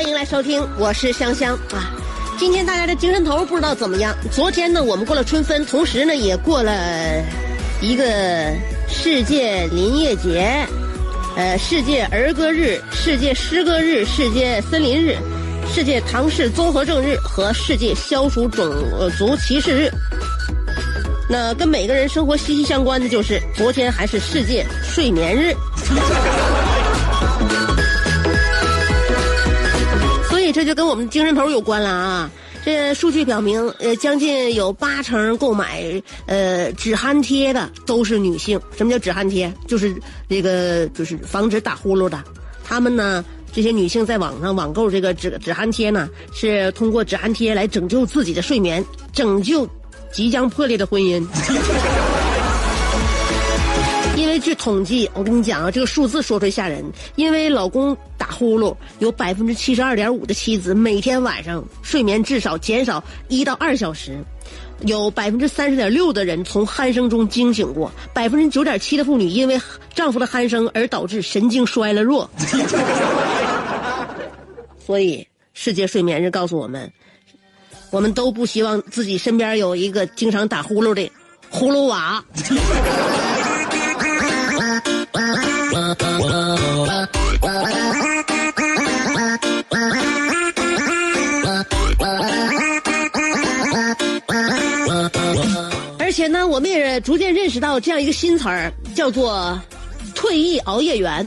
欢迎来收听，我是香香啊。今天大家的精神头不知道怎么样？昨天呢，我们过了春分，同时呢，也过了一个世界林业节，呃，世界儿歌日、世界诗歌日、世界森林日、世界唐氏综合症日和世界消除种族歧视日。那跟每个人生活息息相关的就是，昨天还是世界睡眠日。这就跟我们精神头有关了啊！这数据表明，呃，将近有八成购买呃止鼾贴的都是女性。什么叫止鼾贴？就是那个就是防止打呼噜的。他们呢，这些女性在网上网购这个止止鼾贴呢，是通过止鼾贴来拯救自己的睡眠，拯救即将破裂的婚姻。因为据统计，我跟你讲啊，这个数字说出来吓人。因为老公呼噜，有百分之七十二点五的妻子每天晚上睡眠至少减少一到二小时，有百分之三十点六的人从鼾声中惊醒过，百分之九点七的妇女因为丈夫的鼾声而导致神经衰了弱。所以，世界睡眠日告诉我们，我们都不希望自己身边有一个经常打呼噜的呼噜娃。而且呢，我们也逐渐认识到这样一个新词儿，叫做“退役熬夜员”。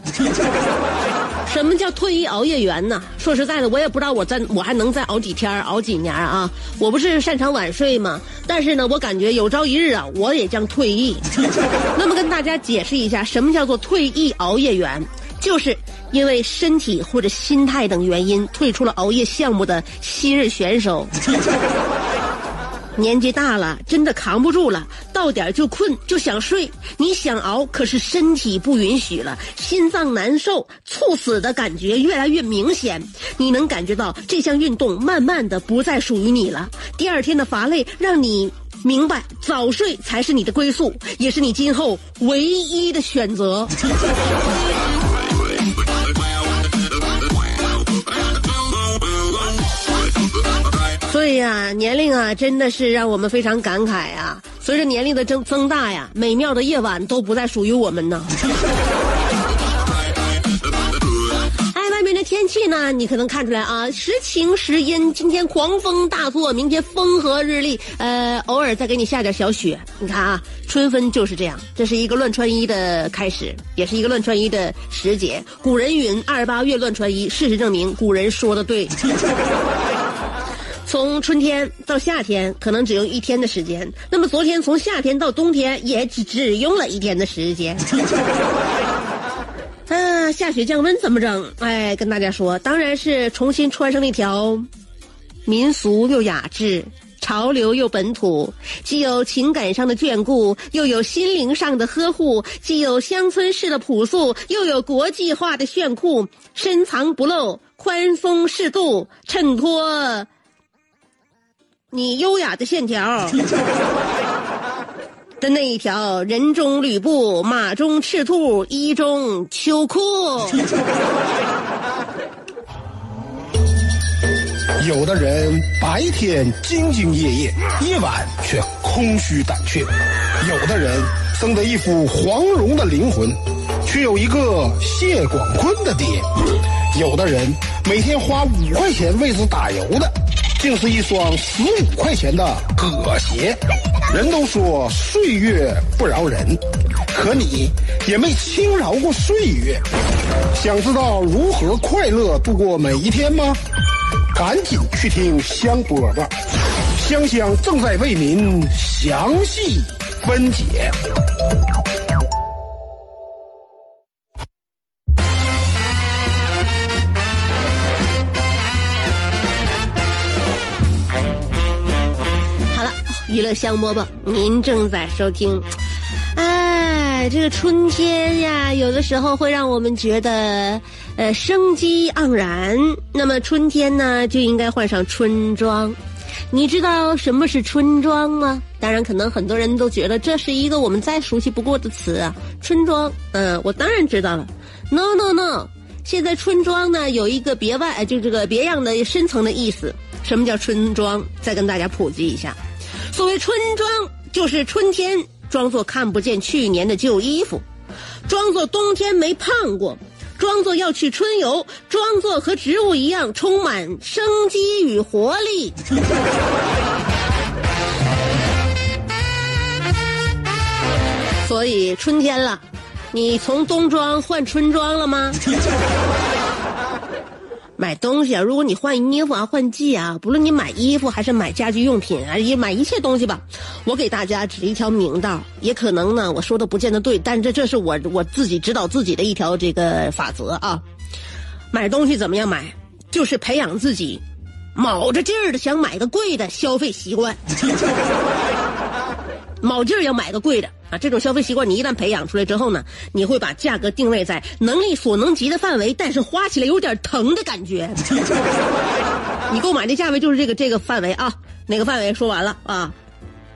什么叫退役熬夜员呢？说实在的，我也不知道我在我还能再熬几天、熬几年啊！我不是擅长晚睡吗？但是呢，我感觉有朝一日啊，我也将退役。那么跟大家解释一下，什么叫做退役熬夜员？就是因为身体或者心态等原因退出了熬夜项目的昔日选手。年纪大了，真的扛不住了，到点就困，就想睡。你想熬，可是身体不允许了，心脏难受，猝死的感觉越来越明显。你能感觉到这项运动慢慢的不再属于你了。第二天的乏累让你明白，早睡才是你的归宿，也是你今后唯一的选择。所以呀、年龄啊，真的是让我们非常感慨啊。随着年龄的增增大呀，美妙的夜晚都不再属于我们呢。哎，外面的天气呢，你可能看出来啊，时晴时阴，今天狂风大作，明天风和日丽，呃，偶尔再给你下点小雪。你看啊，春分就是这样，这是一个乱穿衣的开始，也是一个乱穿衣的时节。古人云：“二八月乱穿衣。”事实证明，古人说的对。从春天到夏天，可能只用一天的时间。那么昨天从夏天到冬天，也只只用了一天的时间。啊，下雪降温怎么整？哎，跟大家说，当然是重新穿上那条民俗又雅致、潮流又本土，既有情感上的眷顾，又有心灵上的呵护，既有乡村式的朴素，又有国际化的炫酷，深藏不露，宽松适度，衬托。你优雅的线条。的那一条，人中吕布，马中赤兔，衣中秋裤。有的人白天兢兢业业，夜晚却空虚胆怯；有的人生得一副黄蓉的灵魂，却有一个谢广坤的爹；有的人每天花五块钱为之打油的，竟是一双十五块钱的葛鞋。人都说岁月不饶人，可你也没轻饶过岁月。想知道如何快乐度过每一天吗？赶紧去听香饽饽，香香正在为您详细分解。娱乐香饽饽，您正在收听。哎，这个春天呀，有的时候会让我们觉得，呃，生机盎然。那么春天呢，就应该换上春装。你知道什么是春装吗？当然，可能很多人都觉得这是一个我们再熟悉不过的词啊，春装。嗯，我当然知道了。No No No，现在春装呢有一个别外，就这个别样的深层的意思。什么叫春装？再跟大家普及一下。所谓春装，就是春天装作看不见去年的旧衣服，装作冬天没胖过，装作要去春游，装作和植物一样充满生机与活力。所以春天了，你从冬装换春装了吗？买东西啊，如果你换衣服啊、换季啊，不论你买衣服还是买家居用品啊，也买一切东西吧，我给大家指一条明道。也可能呢，我说的不见得对，但这这是我我自己指导自己的一条这个法则啊。买东西怎么样买？就是培养自己卯着劲儿的想买个贵的消费习惯，卯劲儿要买个贵的。啊，这种消费习惯你一旦培养出来之后呢，你会把价格定位在能力所能及的范围，但是花起来有点疼的感觉。你购买的价位就是这个这个范围啊，哪个范围说完了啊？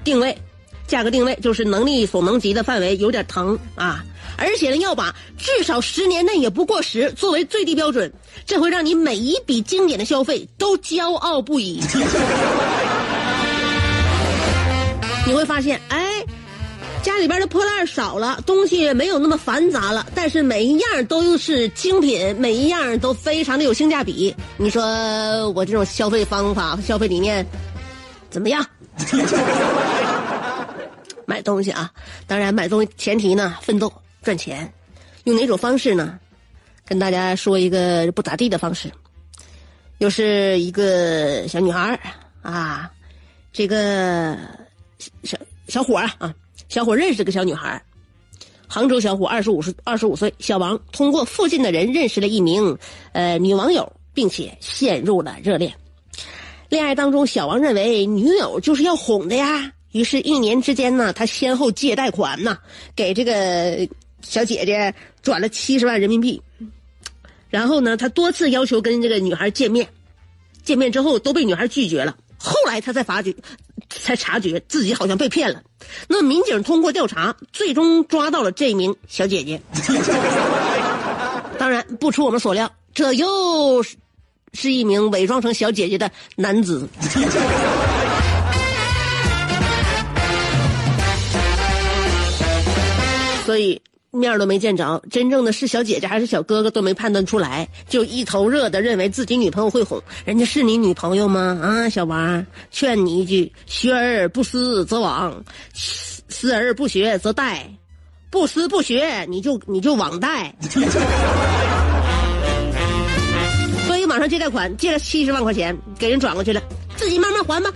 定位，价格定位就是能力所能及的范围，有点疼啊。而且呢，要把至少十年内也不过时作为最低标准，这会让你每一笔经典的消费都骄傲不已。你会发现，哎。家里边的破烂少了，东西没有那么繁杂了，但是每一样都是精品，每一样都非常的有性价比。你说我这种消费方法、消费理念怎么样？买东西啊，当然买东西前提呢，奋斗赚钱，用哪种方式呢？跟大家说一个不咋地的方式，又是一个小女孩啊，这个小小伙啊啊。小伙认识个小女孩，杭州小伙二十五岁，二十五岁，小王通过附近的人认识了一名呃女网友，并且陷入了热恋。恋爱当中，小王认为女友就是要哄的呀，于是，一年之间呢，他先后借贷款呢，给这个小姐姐转了七十万人民币。然后呢，他多次要求跟这个女孩见面，见面之后都被女孩拒绝了。后来他才发觉，才察觉自己好像被骗了。那民警通过调查，最终抓到了这名小姐姐。当然，不出我们所料，这又是是一名伪装成小姐姐的男子。所以。面都没见着，真正的是小姐姐还是小哥哥都没判断出来，就一头热的认为自己女朋友会哄人家是你女朋友吗？啊，小王，劝你一句：学而不思则罔，思而不学则殆，不思不学你就你就网贷。所以马上借贷款，借了七十万块钱给人转过去了，自己慢慢还吧。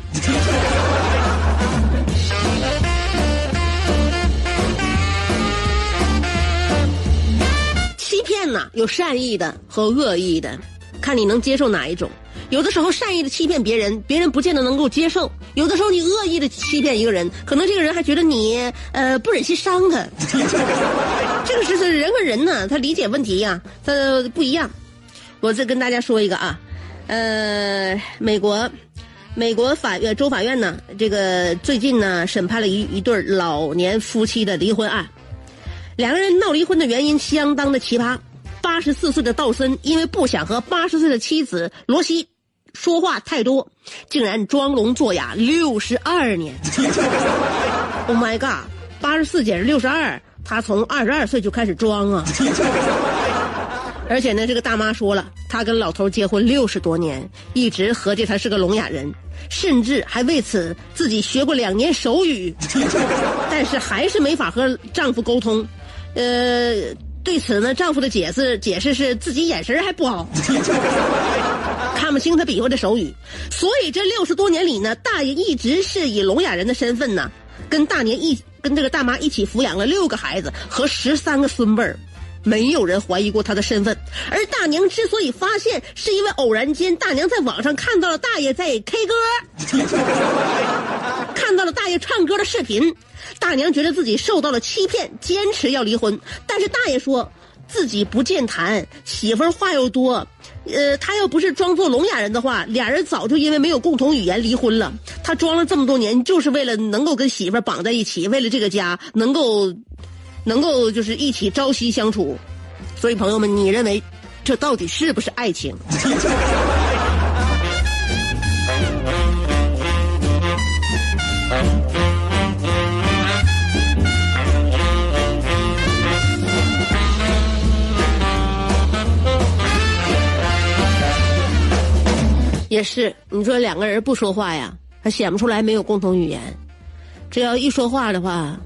骗呐，有善意的和恶意的，看你能接受哪一种。有的时候善意的欺骗别人，别人不见得能够接受；有的时候你恶意的欺骗一个人，可能这个人还觉得你呃不忍心伤他。这个是是人和人呢，他理解问题呀，他不一样。我再跟大家说一个啊，呃，美国，美国法院州法院呢，这个最近呢审判了一一对老年夫妻的离婚案。两个人闹离婚的原因相当的奇葩。八十四岁的道森因为不想和八十岁的妻子罗西说话太多，竟然装聋作哑六十二年。Oh my god！八十四减六十二，他从二十二岁就开始装啊。而且呢，这个大妈说了，她跟老头结婚六十多年，一直合计他是个聋哑人，甚至还为此自己学过两年手语，但是还是没法和丈夫沟通。呃，对此呢，丈夫的解释解释是自己眼神还不好，看不清他比划的手语。所以这六十多年里呢，大爷一直是以聋哑人的身份呢，跟大年一跟这个大妈一起抚养了六个孩子和十三个孙辈儿。没有人怀疑过他的身份，而大娘之所以发现，是因为偶然间大娘在网上看到了大爷在 K 歌，到了大爷唱歌的视频，大娘觉得自己受到了欺骗，坚持要离婚。但是大爷说自己不健谈，媳妇儿话又多，呃，他要不是装作聋哑人的话，俩人早就因为没有共同语言离婚了。他装了这么多年，就是为了能够跟媳妇儿绑在一起，为了这个家能够。能够就是一起朝夕相处，所以朋友们，你认为这到底是不是爱情？是，你说两个人不说话呀，还显不出来没有共同语言。只要一说话的话。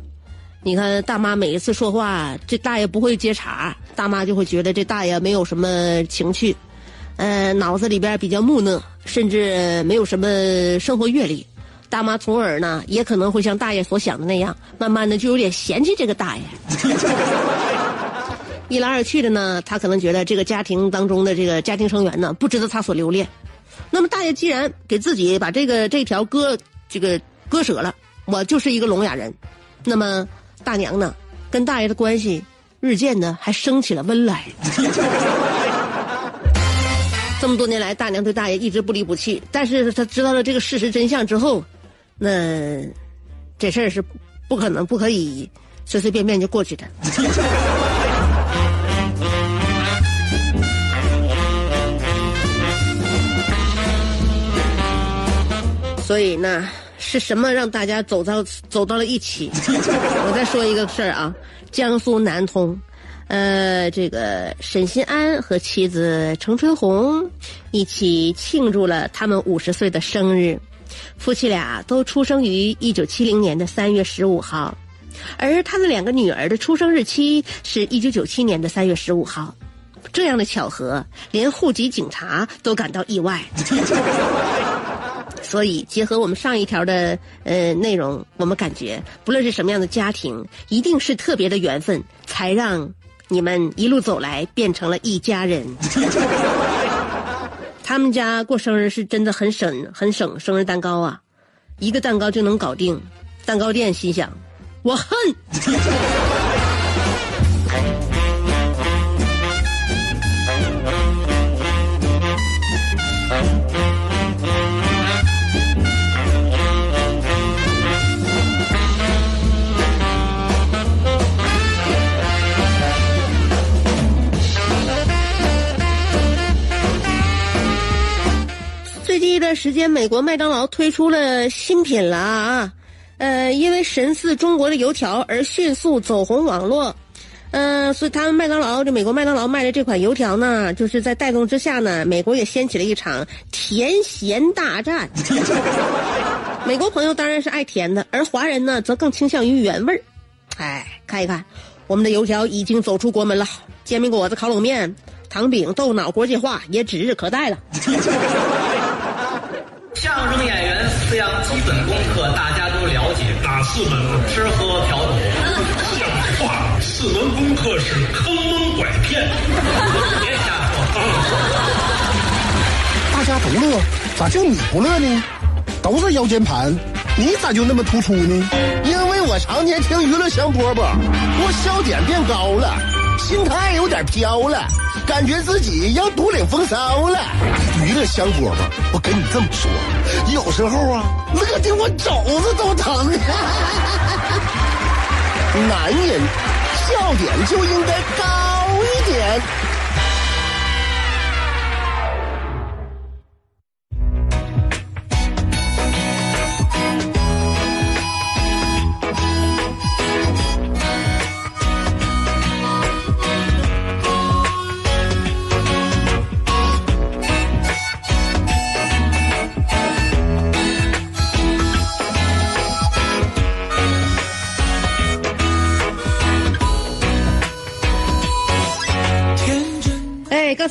你看大妈每一次说话，这大爷不会接茬，大妈就会觉得这大爷没有什么情趣，呃，脑子里边比较木讷，甚至没有什么生活阅历。大妈从而呢，也可能会像大爷所想的那样，慢慢的就有点嫌弃这个大爷。一来二去的呢，他可能觉得这个家庭当中的这个家庭成员呢，不值得他所留恋。那么大爷既然给自己把这个这条割这个割舍了，我就是一个聋哑人，那么。大娘呢，跟大爷的关系日渐的还升起了温来。这么多年来，大娘对大爷一直不离不弃，但是她知道了这个事实真相之后，那这事儿是不可能、不可以随随便便就过去的。所以呢。是什么让大家走到走到了一起？我再说一个事儿啊，江苏南通，呃，这个沈新安和妻子程春红一起庆祝了他们五十岁的生日。夫妻俩都出生于一九七零年的三月十五号，而他的两个女儿的出生日期是一九九七年的三月十五号。这样的巧合，连户籍警察都感到意外。所以，结合我们上一条的呃内容，我们感觉，不论是什么样的家庭，一定是特别的缘分，才让你们一路走来变成了一家人。他们家过生日是真的很省，很省生日蛋糕啊，一个蛋糕就能搞定。蛋糕店心想，我恨。间，美国麦当劳推出了新品了啊！呃，因为神似中国的油条而迅速走红网络，嗯，所以他们麦当劳这美国麦当劳卖的这款油条呢，就是在带动之下呢，美国也掀起了一场甜咸大战。美国朋友当然是爱甜的，而华人呢，则更倾向于原味儿。哎，看一看，我们的油条已经走出国门了，煎饼果子、烤冷面、糖饼、豆脑国际化也指日可待了。相声演员四样基本功课大家都了解，哪四门？吃喝嫖赌。像话，四门功课是坑蒙拐骗。别瞎说。大家都乐，咋就你不乐呢？都是腰间盘，你咋就那么突出呢？因为我常年听娱乐香饽饽，我笑点变高了，心态有点飘了。感觉自己要独领风骚了，娱乐香饽饽，我跟你这么说，有时候啊，乐的我肘子都疼。男人笑点就应该高一点。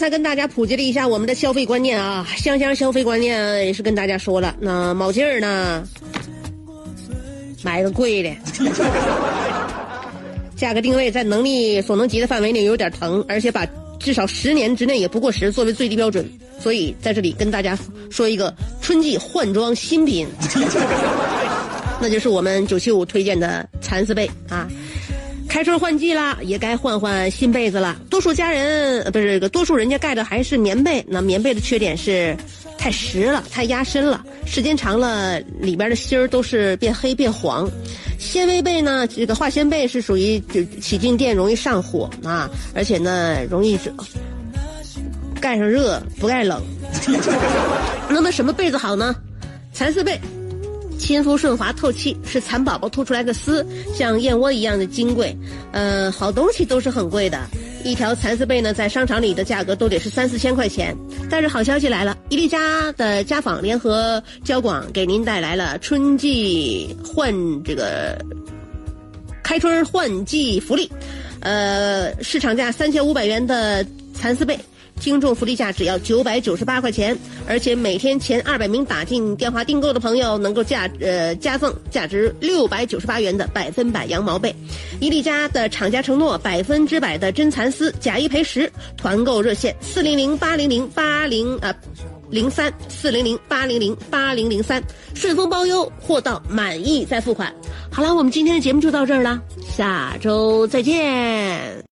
才跟大家普及了一下我们的消费观念啊，香香消费观念也是跟大家说了。那卯劲儿呢，买个贵的，价格定位在能力所能及的范围内有点疼，而且把至少十年之内也不过时作为最低标准。所以在这里跟大家说一个春季换装新品，那就是我们九七五推荐的蚕丝被啊。开春换季啦，也该换换新被子了。多数家人不是这个，多数人家盖的还是棉被。那棉被的缺点是太实了，太压身了，时间长了里边的芯儿都是变黑变黄。纤维被呢，这个化纤被是属于就起静电容易上火啊，而且呢容易盖上热不盖冷。那么什么被子好呢？蚕丝被。亲肤顺滑透气，是蚕宝宝吐出来的丝，像燕窝一样的金贵。呃，好东西都是很贵的，一条蚕丝被呢，在商场里的价格都得是三四千块钱。但是好消息来了，伊利家的家纺联合交广给您带来了春季换这个开春换季福利，呃，市场价三千五百元的蚕丝被。听众福利价只要九百九十八块钱，而且每天前二百名打进电话订购的朋友能够价呃加赠价值六百九十八元的百分百羊毛被。伊利家的厂家承诺百分之百的真蚕丝，假一赔十。团购热线四零零八零零八零啊零三四零零八零零八零零三，顺丰包邮，货到满意再付款。好了，我们今天的节目就到这儿了，下周再见。